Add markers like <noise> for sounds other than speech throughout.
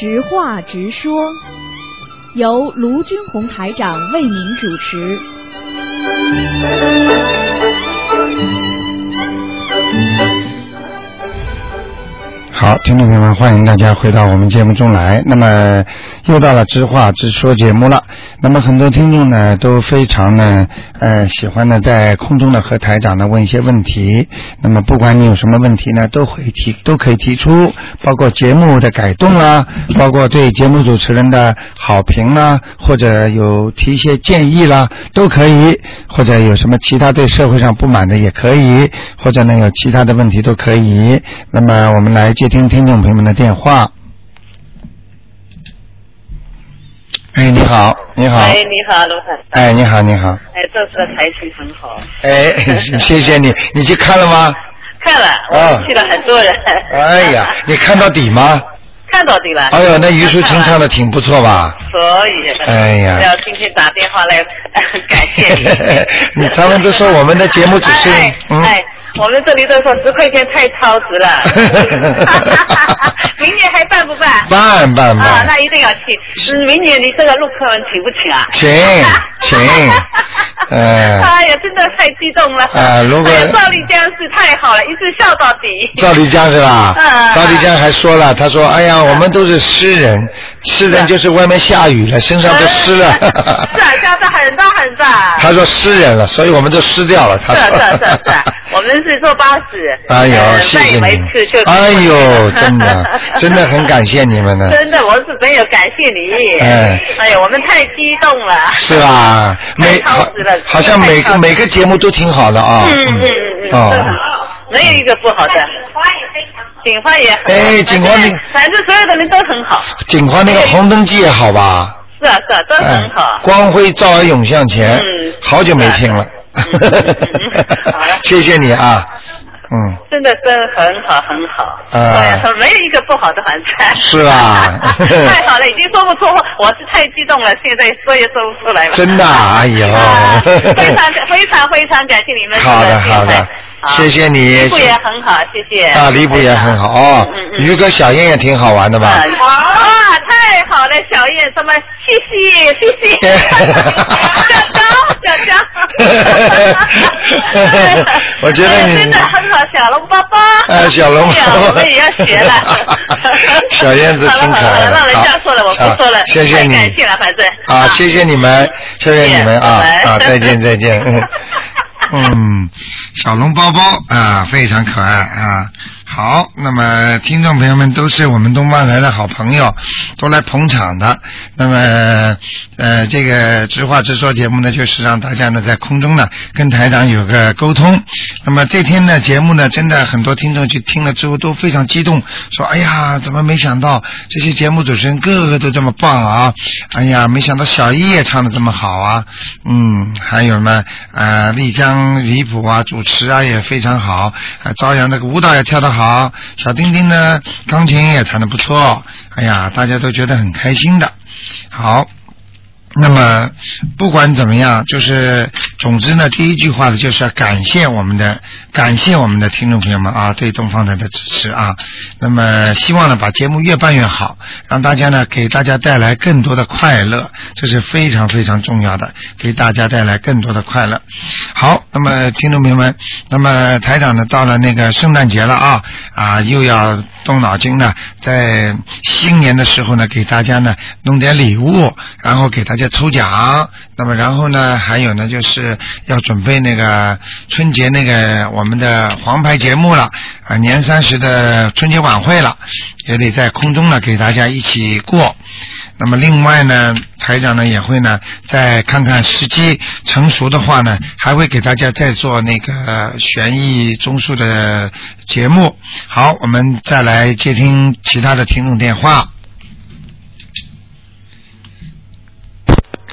直话直说，由卢军红台长为您主持。好，听众朋友们，欢迎大家回到我们节目中来。那么又到了知话直说节目了。那么很多听众呢都非常呢呃喜欢呢在空中呢和台长呢问一些问题。那么不管你有什么问题呢，都会提都可以提出，包括节目的改动啦，包括对节目主持人的好评啦，或者有提一些建议啦，都可以。或者有什么其他对社会上不满的也可以，或者呢有其他的问题都可以。那么我们来接听听众朋友们的电话。哎，你好，你好，哎，你好，罗台。哎，你好，你好，哎，这次的台庆很好。哎，谢谢你，<laughs> 你去看了吗？看了，啊我去了很多人。哎呀，<laughs> 你看到底吗？看到底了。哎呦，那虞书清唱的挺不错吧？所以。哎呀要今天打电话来 <laughs> 感谢你。你他们都说我们的节目只是哎嗯哎，我们这里都说十块钱太超值了。<laughs> 明年还办不办？办办办啊，那一定要去。嗯，明年你这个陆客文请不请啊？请 <laughs> 请 <laughs> 哎哎呀，真的太激动了。啊如果赵丽江是太好了，一直笑到底。赵丽江是吧？嗯赵丽江还说了，他说：“哎呀，我们都是诗人，诗人就是外面下雨了，身上都湿了。是啊，下次很大很大。他说湿人了，所以我们都湿掉了。他说。是啊是啊是啊 <laughs> 我们是坐巴士。哎呦，呃谢谢你。哎呦，真的，真的很感谢你们呢。<laughs> 真的，我是没有感谢你。哎哎呀，我们太激动了。是吧？<laughs> 每好好像每个每个节目都挺好的啊。嗯嗯嗯嗯，哦没有一个不好的。警花也很好。哎警花那个反正所有的人都很好。锦花那个红灯记也好吧？是啊是啊，都哎很好。，光辉照而涌向前嗯，好久没听了好了。谢谢你啊，嗯。真的真很好很好，啊没有一个不好的反正。是吧太好了，已经说不出话，我是太激动了，现在说也说不出来了。真的啊哎呦啊非常非常非常感谢你们。好的好的谢谢你礼物也很好，谢谢。啊，离谱也很好哦嗯嗯。嗯鱼哥小燕也挺好玩的吧？啊，哇，太好了，小燕，什么谢谢谢谢，小张小张，<laughs> 我觉得你真的很好，小龙包包，哎小龙包包哎呀我们也要学了，<laughs> 小燕子挺可爱的好了好了，让人家说了，我不说了，谢谢你太感谢了，反正啊，谢谢你们，谢谢你们啊啊，再见再见。嗯嗯，小笼包包啊，非常可爱啊。好，那么听众朋友们都是我们东方台的好朋友，都来捧场的。那么呃，这个直话直说节目呢，就是让大家呢在空中呢跟台长有个沟通。那么这天呢节目呢，真的很多听众去听了之后都非常激动，说：“哎呀，怎么没想到这些节目主持人个个都这么棒啊！哎呀，没想到小一也唱的这么好啊！嗯，还有什么呃丽江离谱啊，主持啊也非常好，啊朝阳那个舞蹈也跳得好，好小丁丁呢钢琴也弹得不错，哎呀，大家都觉得很开心的。好。那么不管怎么样，就是总之呢，第一句话呢，就是要感谢我们的感谢我们的听众朋友们啊，对东方台的支持啊。那么希望呢，把节目越办越好，让大家呢给大家带来更多的快乐，这是非常非常重要的，给大家带来更多的快乐。好，那么听众朋友们，那么台长呢到了那个圣诞节了啊啊，又要动脑筋呢，在新年的时候呢，给大家呢弄点礼物，然后给大家抽奖。那么然后呢，还有呢，就是要准备那个春节那个我们的黄牌节目了啊，年三十的春节晚会了，也得在空中呢给大家一起过。那么另外呢，台长呢也会呢再看看时机成熟的话呢，还会给大家再做那个悬疑综述的节目。好，我们再来接听其他的听众电话。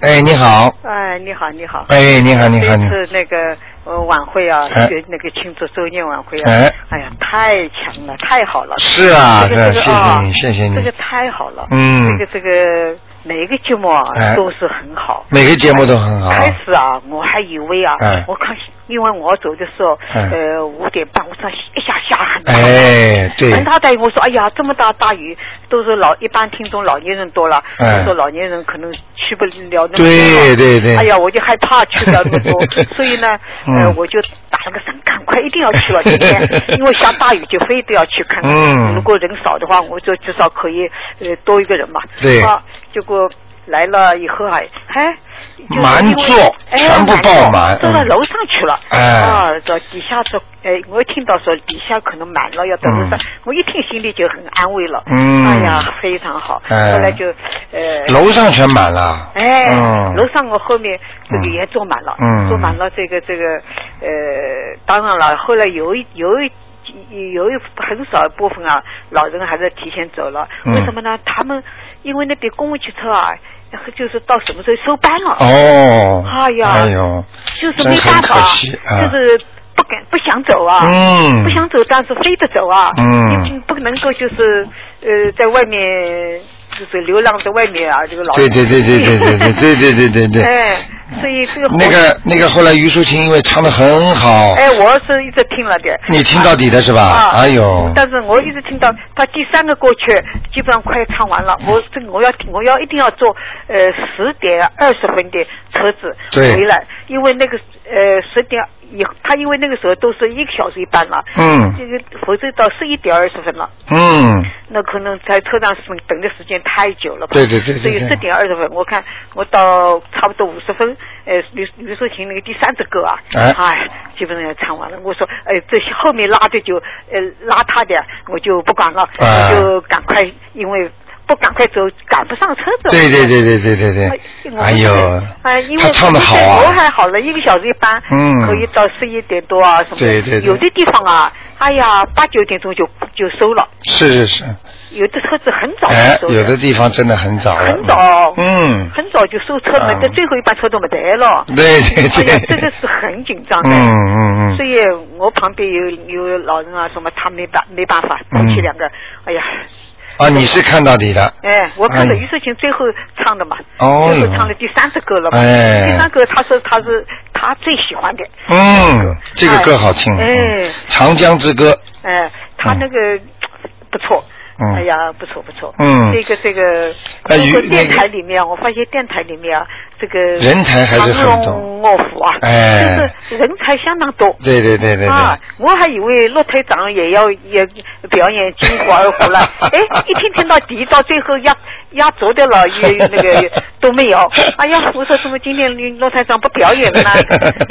哎，你好，哎，你好，你好。哎，你好，你好，你好，这次那个呃晚会啊，那个庆祝周年晚会啊，哎哎呀，太强了，太好了。是啊，这是啊，谢谢你，谢谢你这个。太好了。嗯这个这个每个节目啊哎都是很好。每个节目都很好。开始啊，我还以为啊哎，我看，因为我走的时候，哎呃，五点半，我说一下下很大。哎，对很大大雨。我说哎呀，这么大大雨，都是老一般听众老年人多了，哎我说老年人可能去不了那么多。对对对哎呀，我就害怕去不了那么多，<laughs> 所以呢，呃，嗯我就打了个伞，赶快一定要去了今天，<laughs> 因为下大雨就非得要去看看。嗯如果人少的话，我就至少可以呃多一个人嘛。对啊，结果来了以后啊，哎，就是满座哎全部爆满嗯都到楼上去了。哎啊，这底下说，哎，我听到说底下可能满了，要到楼上嗯，我一听心里就很安慰了。嗯哎呀，非常好。哎后来就呃。楼上全满了。哎，嗯楼上我后面这个嗯也坐满了，嗯坐满了这个这个呃，当然了，后来有一有一。有一很少一部分啊，老人还是提前走了。嗯为什么呢？他们因为那边公共汽车啊，就是到什么时候收班了，哦。哎呀哎呦。就是没办法，啊就是不敢不想走啊，嗯不想走，但是非得走啊，嗯你不能够就是呃在外面就是流浪在外面啊，这个老对对对对对对对对对对对对。哎，所以这个那个那个，后来虞书琴因为唱的很好，哎，我是一直听了的。你听到底的是吧？啊，哎呦，但是我一直听到他第三个歌曲基本上快唱完了，我这我要听，我要一定要坐呃十点二十分的车子回来，因为那个呃十点以，他因为那个时候都是一个小时一班了，嗯这个否则到十一点二十分了。嗯，那可能在车上等等的时间太久了吧？对对对对对所以十点二十分，我看我到差不多五十分，呃，吕吕淑琴那个第三支歌啊，哎基本上要唱完了。我说，哎，这些后面拉的就呃拉他的，我就不管了，哎我就赶快，因为不赶快走，赶不上车子。对对对对对对对，哎呦，哎，因为他唱的好啊。我啊，还好了，一个小时一班，嗯。可以到十一点多啊什么的。对对对。有的地方啊，哎呀，八九点钟就就收了。是是是，有的车子很早哎，就收有的地方真的很早，很早，嗯，很早就收车了，啊这最后一班车都没得了。对对哎呀，这对，个是很紧张的。嗯嗯嗯，所以我旁边有有老人啊，什么他没办没办法，夫嗯妻两个，哎呀，啊，你是看到底的，哎，我看到哎。虞淑琴最后唱的嘛，哦。最后唱的第三首歌了嘛，哎。第三歌他说他是他最喜欢的，嗯，这个歌好听，哎。嗯长江之歌，哎，他那个不错。嗯哎呀，不错不错。嗯这个这个，哎与包括电台里面，我发现电台里面啊，这个人才还是很多卧虎啊，哎就是人才相当多。对对对对啊，，我还以为骆台长也要也表演金虎二虎了，<laughs> 哎，一听听到底，到最后压压轴的了，<laughs> 也那个都没有。哎呀，我说怎么今天骆台长不表演了呢？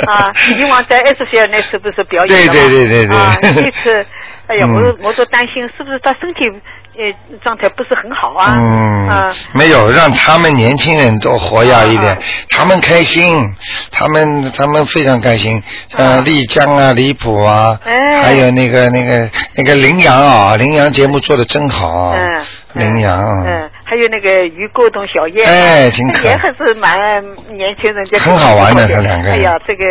啊，以往在 S 线那是不是表演了吗？对对对对对啊，这次，哎呀，嗯。我我都担心是不是他身体呃状态不是很好啊？嗯啊，，没有，让他们年轻人多活跃一点。啊，他们开心，他们他们非常开心。呃，啊。丽江啊，离谱啊，哎。还有那个那个那个羚羊啊，羚羊节目做的真好，嗯，羚羊，啊嗯，还有那个于沟东小燕，哎挺可爱。也还是蛮年轻人家很好玩的他两个人。哎呀，这个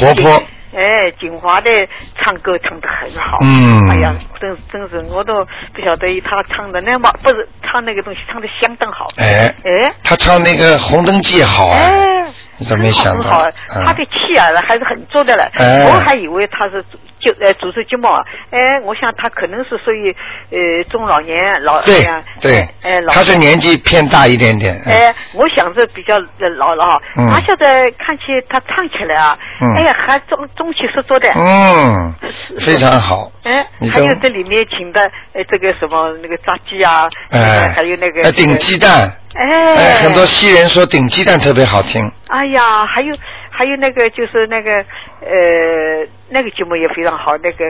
活泼。哎，锦华的唱歌唱得很好，嗯。哎呀，真真是我都不晓得他唱的那么不是唱那个东西唱的相当好，哎哎。他唱那个《红灯记》好啊，哎，你怎么没想到很好，嗯。他的气啊还是很足的了。哎。我还以为他是就呃主持节目啊，哎，我想他可能是属于呃中老年老对哎呀对。哎，老。他是年纪偏大一点点，嗯。哎，我想着比较呃老了哈，嗯。他现在看起他唱起来啊，嗯。哎呀，还中中气十足的。嗯，非常好，哎，还有都这里面请的呃这个什么那个炸鸡啊，哎，还有那个呃顶鸡蛋，哎，哎，很多西人说顶鸡蛋特别好听，哎呀，还有还有那个就是那个呃那个节目也非常好，那个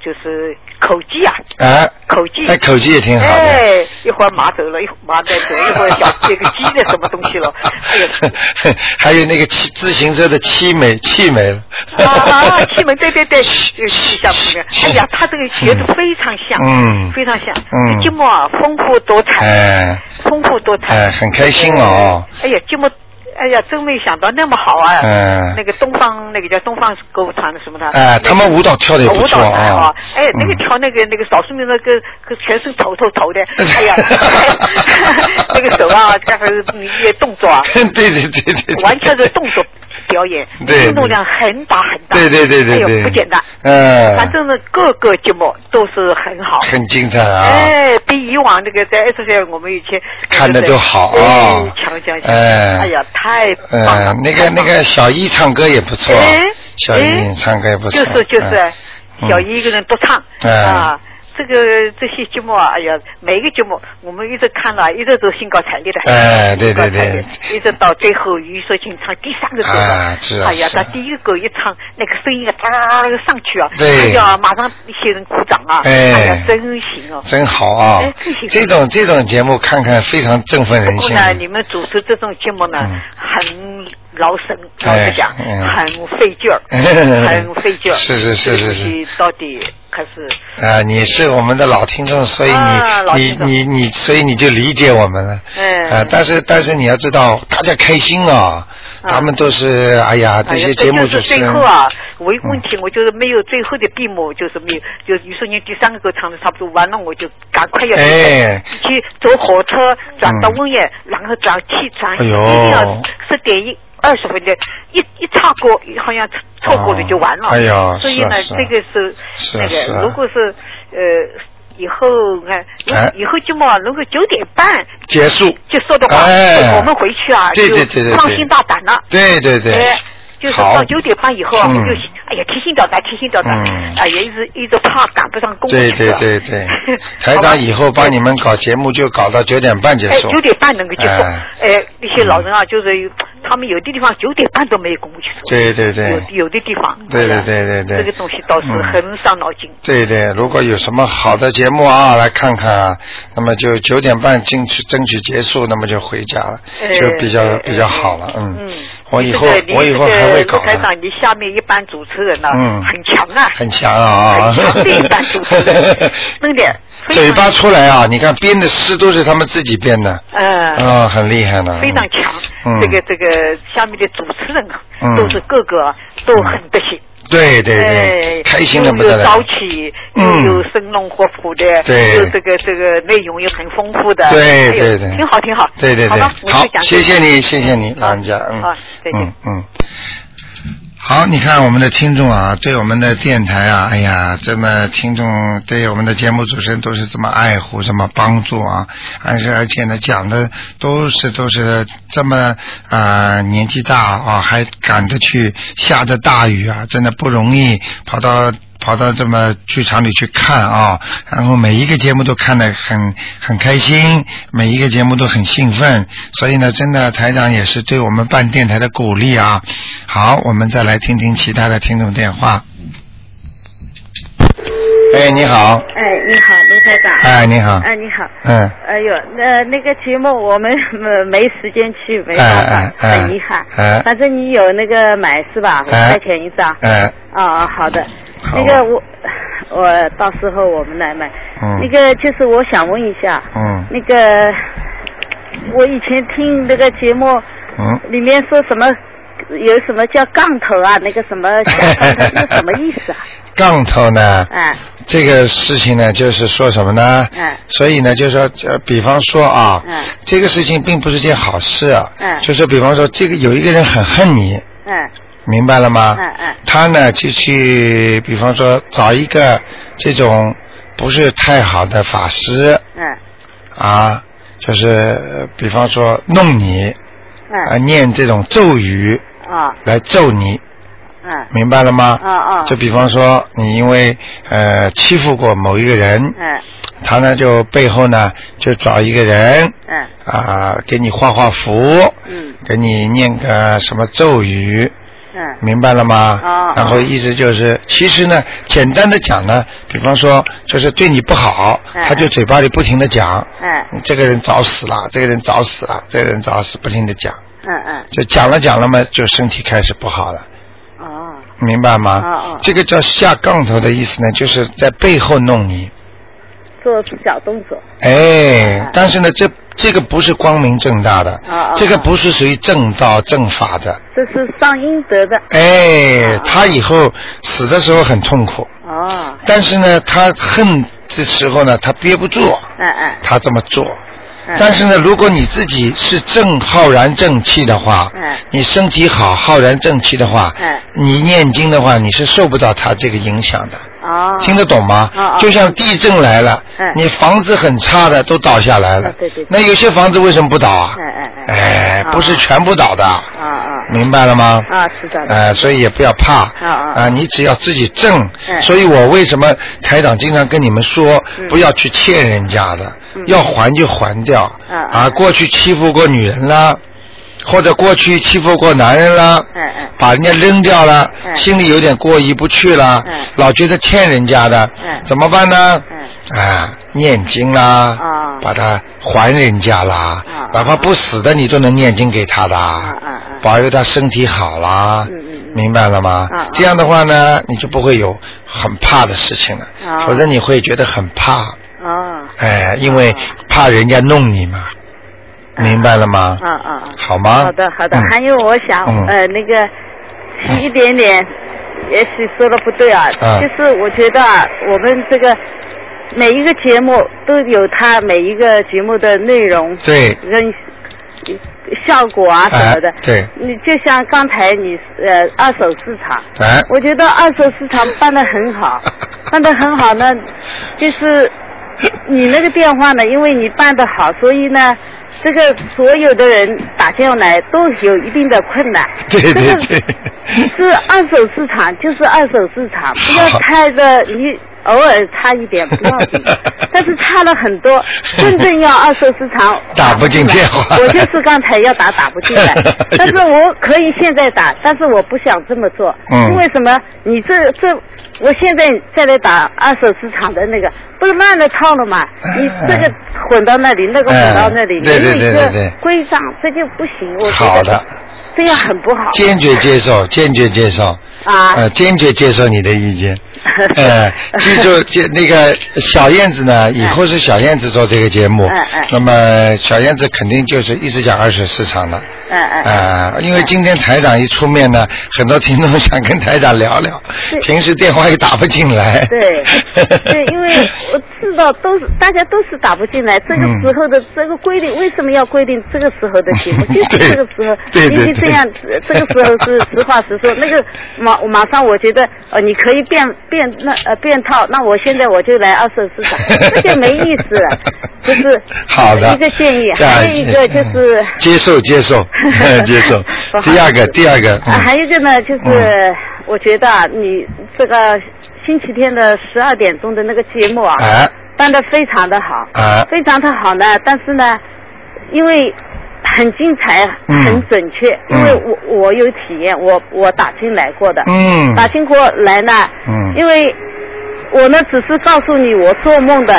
就是口技啊，啊，口技，哎，口技也挺好的。哎，一会儿马走了，一会儿马再走，一会儿小这个鸡的什么东西了，哎呀。<laughs> 还有那个骑自行车的气美气美了。啊啊！气门对对对，有气象那个，哎呀，他这个学的非常像，嗯非常像。嗯节目啊，丰富多彩，哎丰富多彩，哎，很开心哦。哎呀，节目，哎呀，真没想到那么好啊！嗯那个东方那个叫东方歌舞团的什么的，哎他们舞蹈跳的也不错舞蹈团啊啊，哎，那个嗯跳那个那个少数民族跟跟全身头头头的，<laughs> 哎呀，<laughs> 那个手啊，这个一些动作啊，<laughs> 对对对对对，完全是动作表演，对运动量很大很大，对对对对哎呦不简单，嗯，反正是各个节目都是很好。很精彩啊。哎，比以往那个在 S C 我们以前看的都好啊哎，强强强！哎哎呀，太棒了！嗯，那个那个小艺唱歌也不错哎，小一哎唱歌也不错。就是就是嗯，小艺一个人独唱哎啊。这个这些节目啊，哎呀，每一个节目我们一直看了，一直都兴高采烈的。哎对对对一直到最后于淑琴唱第三个歌啊是啊哎呀，是啊他第一个歌一唱，那个声音啊，哒上去啊，对哎呀，马上一些人鼓掌啊，哎哎呀，真行哦。真好啊哎真行！这种这种节目看看非常振奋人心。不过呢，你们主持这种节目呢，嗯很劳神，老哎实讲，嗯很费劲儿，很费劲儿。<laughs> 是是是是到底可是啊，你是我们的老听众，所以你、你你你，所以你就理解我们了。嗯啊，但是但是你要知道，大家开心啊，他们都是哎呀，这些节目就是主持人。最后啊，唯一问题我就是没有最后的闭幕，就是没有，就于是你第三个歌唱的差不多完了，我就赶快要哎。去坐火车转到温野，然后转去转，一定要十点一。二十分钟，一一差过，好像错过了就完了。哦哎呀所以呢，这个是那个，如果是呃以后看，如哎。以后节目啊，如果九点半结束。就说的话，哎。我们回去啊，就放心大胆了。对对对。哎，就是到九点半以后啊，嗯我就哎呀提心吊胆，提心吊胆，嗯哎呀一直一直怕赶不上公务对对对对，<laughs> 台长以后帮你们搞节目就搞到九点半结哎，束。九点半能够结束。哎哎，那些老人啊，就是他们有的地方九点半都没有公务去做。对对对有有的地方。对对对对对这个东西倒是嗯很伤脑筋。对对，如果有什么好的节目啊，来看看啊，那么就九点半进去争取结束，那么就回家了，哎就比较哎比较好了，嗯。嗯，我以后我以后还会搞的，卢台长，你下面一班主持人呢，嗯。很强啊，很强啊，很强的一班主持人，<laughs> 真的。嘴巴出来啊，你看编的诗都是他们自己编的，嗯。啊，很厉害呢。非常强，嗯。这个这个下面的主持人啊，嗯。都是个个都很得行，对对哎对，开心的不得了。又有朝。气，嗯。又有生龙活虎的，对。又这个这个内容又很丰富的，对对对，挺好挺好，对对对。好谢谢你，谢谢你，老人家，嗯。好再见。嗯嗯。好，你看我们的听众啊，对我们的电台啊，哎呀，这么听众对我们的节目主持人都是这么爱护，这么帮助啊，而且而且呢，讲的都是都是这么啊、年纪大啊，还赶着去下着大雨啊，真的不容易，跑到跑到这么剧场里去看啊，然后每一个节目都看得很很开心，每一个节目都很兴奋，所以呢，真的台长也是对我们办电台的鼓励啊。好，我们再来听听其他的听众电话。哎，你好，哎，你好，卢台长。哎，你好，哎，你好。嗯，哎呦，那那个节目我们呃 <laughs> 没时间去，没办法，哎哎哎很遗憾。哎反正你有那个买是吧？五哎块钱一张。哎，哦、好的。好那个我我到时候我们来买。嗯那个就是我想问一下，嗯那个我以前听那个节目嗯，里面说什么有什么叫杠头啊，那个什么小杠头是什么意思啊？<laughs> 杠头呢？哎这个事情呢，就是说什么呢？嗯所以呢，就是说，呃，比方说啊，嗯这个事情并不是件好事啊。嗯就是比方说，这个有一个人很恨你，嗯明白了吗？嗯嗯。他呢就去，比方说找一个这种不是太好的法师嗯。啊，就是呃比方说弄你啊，嗯念这种咒语啊来咒你，嗯。明白了吗？啊啊就比方说你因为呃欺负过某一个人，嗯。他呢就背后呢就找一个人嗯。啊给你画画符，嗯。给你念个什么咒语，嗯明白了吗？哦然后意思就是，其实呢，简单的讲呢，比方说就是对你不好，嗯他就嘴巴里不停的讲，嗯你这个人早死了，这个人早死了，这个人早死，不停的讲，嗯嗯就讲了讲了嘛，就身体开始不好了。哦明白吗？哦哦这个叫下杠头的意思呢，就是在背后弄你。做小动作。哎嗯，但是呢，这这个不是光明正大的，哦哦这个不是属于正道正法的。这是上阴德的。哎哦，他以后死的时候很痛苦，哦。但是呢，他恨的时候呢，他憋不住，嗯嗯他这么做。嗯但是呢，如果你自己是正浩然正气的话，嗯你身体好浩然正气的话，嗯你念经的话，你是受不到他这个影响的。哦，听得懂吗？就像地震来了，嗯你房子很差的都倒下来了，啊对对对。那有些房子为什么不倒啊？哎哎哎。哎，哦不是全部倒的，啊啊。明白了吗？啊，是的，呃，所以也不要怕。啊啊。啊，你只要自己挣。嗯所以我为什么台长经常跟你们说，嗯。不要去欠人家的，嗯。要还就还掉。啊。啊，过去欺负过女人啦，或者过去欺负过男人啦，嗯嗯。把人家扔掉了，嗯。心里有点过意不去了，嗯。老觉得欠人家的，嗯。怎么办呢？嗯。啊，念经啦，啊把它还人家啦，啊哪怕不死的你都能念经给他的，啊啊啊保佑他身体好啦，嗯嗯嗯。明白了吗？啊啊这样的话呢，你就不会有很怕的事情了，啊否则你会觉得很怕，哦，哎，因为怕人家弄你嘛，明白了吗？啊啊啊，好吗？好的好的。嗯，还有我想嗯。呃那个提一点点，也许说的不对啊，啊就是我觉得啊，我们这个每一个节目都有它每一个节目的内容对，跟效果啊什么的。哎。对。你就像刚才你呃二手市场，哎，我觉得二手市场办的很好，<laughs> 办的很好呢，就是 <laughs> 你那个电话呢，因为你办的好，所以呢，这个所有的人打电话来都有一定的困难。对对这个对是二手市场，就是二手市场，不要好猜的你。偶尔差一点不要紧，<laughs> 但是差了很多。真正要二手市场 <laughs> 打不进电话 <laughs> 我就是刚才要打打不进来，但是我可以现在打，但是我不想这么做，嗯因为什么？你这这，我现在再来打二手市场的那个，不是乱了套了嘛？你这个混到那里，那个混到那里，没有一个规章，这就不行。我觉得好的，这样很不好。坚决接受，坚决接受。啊呃，坚决接受你的意见。<laughs> 呃，记住，这那个小燕子呢，以后是小燕子做这个节目。嗯嗯那么小燕子肯定就是一直讲二手市场的。嗯嗯。啊、因为今天台长一出面呢，很多听众想跟台长聊聊，平时电话也打不进来。对，对，因为我知道都是大家都是打不进来，这个嗯时候的这个规定为什么要规定这个时候的节目？<laughs> 就是这个时候，对对因为这样，这个时候是实话实说。那个马马上我觉得呃，你可以变变那呃变套，那我现在我就来二手市场，这就没意思了。就是 <laughs> 好的，一个建议，还有一个就是嗯接受接受 <laughs> <laughs> 接受第二个第二个，还有一个呢，就是我觉得啊，你这个星期天的十二点钟的那个节目啊，哎办的非常的好，哎非常的好呢。但是呢，因为很精彩，嗯。很准确，嗯。因为我我有体验，我我打进来过的，嗯。打进过来呢，嗯。因为我呢只是告诉你我做梦的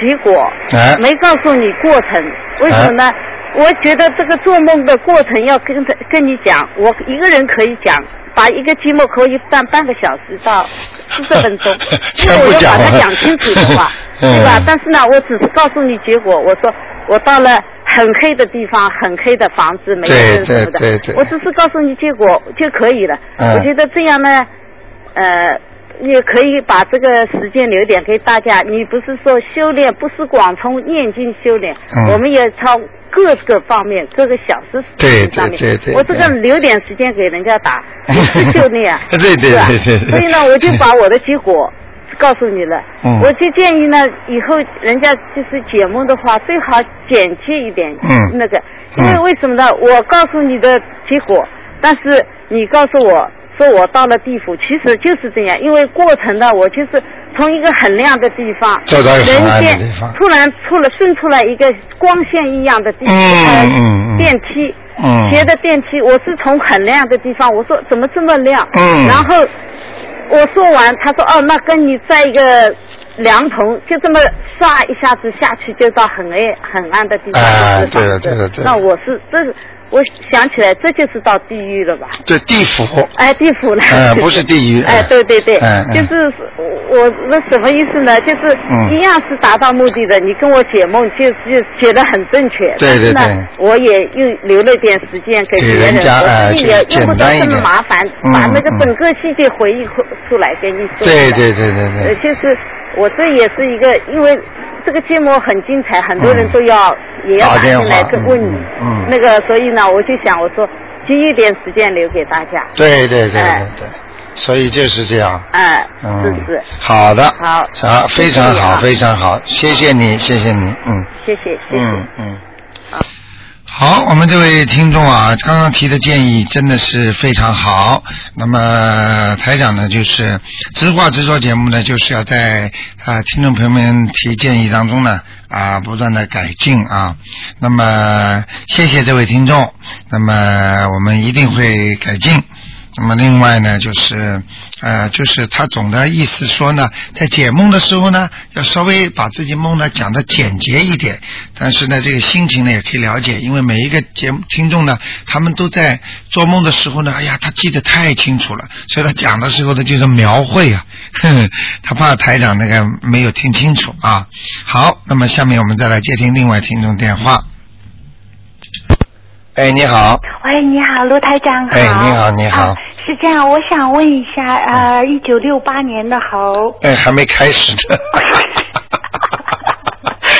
结果，哎。没告诉你过程，为什么呢？我觉得这个做梦的过程要跟他跟你讲，我一个人可以讲，把一个节目可以办半个小时到四十分钟。<laughs> 因为我要把它讲清楚的话，<laughs> 嗯。对吧？但是呢，我只是告诉你结果，我说我到了很黑的地方，很黑的房子，没有人什么的，对对对我只是告诉你结果就可以了。嗯我觉得这样呢，呃。也可以把这个时间留点给大家。你不是说修炼不是光从念经修炼，嗯我们也从各个方面、各个小事上面。对对对我这个留点时间给人家打，不是修炼 <laughs> 啊。对对是吧对对对所以呢，我就把我的结果告诉你了。嗯我就建议呢，以后人家就是节目的话，最好简洁一点。嗯那个，因嗯为为什么呢？我告诉你的结果，但是你告诉我。说我到了地府，其实就是这样，因为过程呢，我就是从一个很亮的地方，人间突然出了生出来一个光线一样的地嗯呃嗯嗯电梯，嗯斜的电梯，我是从很亮的地方，我说怎么这么亮？嗯然后我说完，他说哦，那跟你在一个凉棚，就这么唰一下子下去，就到很暗很暗的地方。对了对了对了那我是这个，我想起来，这就是到地狱了吧？对地府，哎，地府了。哎不是地狱哎，对对对，就是我那什么意思呢？就是嗯一样是达到目的的。你跟我解梦，就就解得很正确。对对但是呢，我也又留了点时间给别给人我自己也用不着这么麻烦，嗯把那个嗯整个细节回忆出来给你说。对对对对呃，对，就是我这也是一个，因为这个节目很精彩，很多人都要、也要进来跟问你。嗯嗯那个，所以呢，我就想，我说就一点时间留给大家。对对对哎对对，所以就是这样。哎，嗯，是是，好的，好好，非常好，非常好，谢谢你，谢谢你，嗯谢谢谢谢。嗯嗯好。好，我们这位听众啊，刚刚提的建议真的是非常好。那么台长呢，就是直话直说节目呢，就是要在啊、听众朋友们提建议当中呢啊不断的改进啊。那么谢谢这位听众，那么我们一定会改进。那么另外呢，就是呃，就是他总的意思说呢，在解梦的时候呢，要稍微把自己梦呢讲的简洁一点。但是呢，这个心情呢也可以了解，因为每一个节目听众呢，他们都在做梦的时候呢，哎呀，他记得太清楚了，所以他讲的时候呢就是描绘啊，哼，<laughs> 他怕台长那个没有听清楚啊。好，那么下面我们再来接听另外听众电话。哎，你好，喂，你好，卢台长好。哎你好你好啊是这样，我想问一下，呃，一九六八年的猴，哎，还没开始呢。<laughs>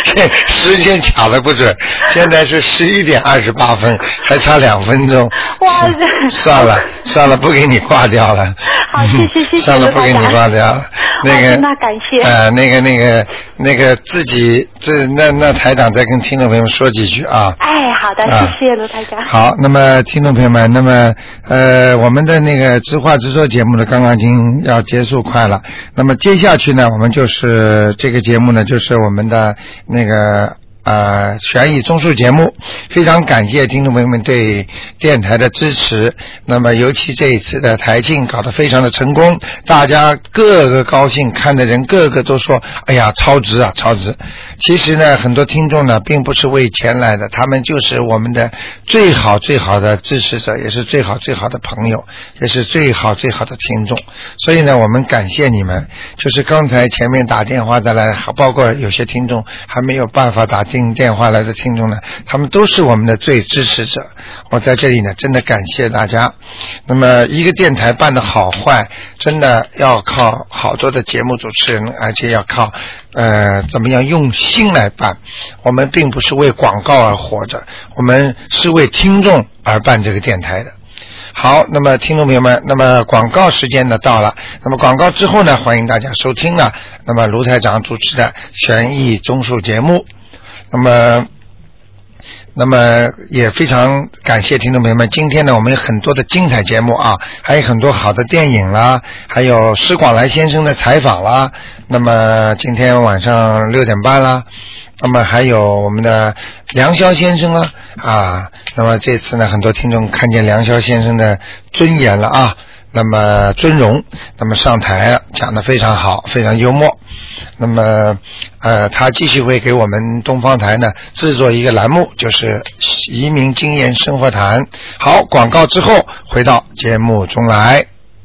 现时间卡的不准，现在是十一点二十八分，还差两分钟。哇 <laughs> 算了算了，不给你挂掉了。好谢谢谢谢 <laughs> 算了，不给你挂掉了。那个，那感谢呃，那个那个那个自己这那那台长再跟听众朋友们说几句啊。哎，好的，啊谢谢卢台长。好，那么听众朋友们，那么呃，我们的那个直话直说节目呢，刚刚已经要结束快了。那么接下去呢，我们就是这个节目呢，就是我们的那个。呃，悬疑综述节目，非常感谢听众朋友们对电台的支持。那么，尤其这一次的台庆搞得非常的成功，大家个个高兴，看的人个个都说：“哎呀，超值啊，超值！”其实呢，很多听众呢，并不是为钱来的，他们就是我们的最好最好的支持者，也是最好最好的朋友，也是最好最好的听众。所以呢，我们感谢你们。就是刚才前面打电话的来，包括有些听众还没有办法打听电话来的听众呢，他们都是我们的最支持者。我在这里呢，真的感谢大家。那么，一个电台办的好坏，真的要靠好多的节目主持人，而且要靠呃怎么样用心来办。我们并不是为广告而活着，我们是为听众而办这个电台的。好，那么听众朋友们，那么广告时间呢到了，那么广告之后呢，欢迎大家收听啊，那么卢台长主持的悬疑综述节目，那么。那么也非常感谢听众朋友们，今天呢我们有很多的精彩节目啊，还有很多好的电影啦，还有施广来先生的采访啦。那么今天晚上六点半啦，那么还有我们的梁霄先生啦啊。那么这次呢，很多听众看见梁霄先生的尊严了啊。那么尊荣，那么上台了，讲得非常好，非常幽默。那么呃，他继续会给我们东方台呢制作一个栏目，就是移民经验生活谈。好，广告之后回到节目中来。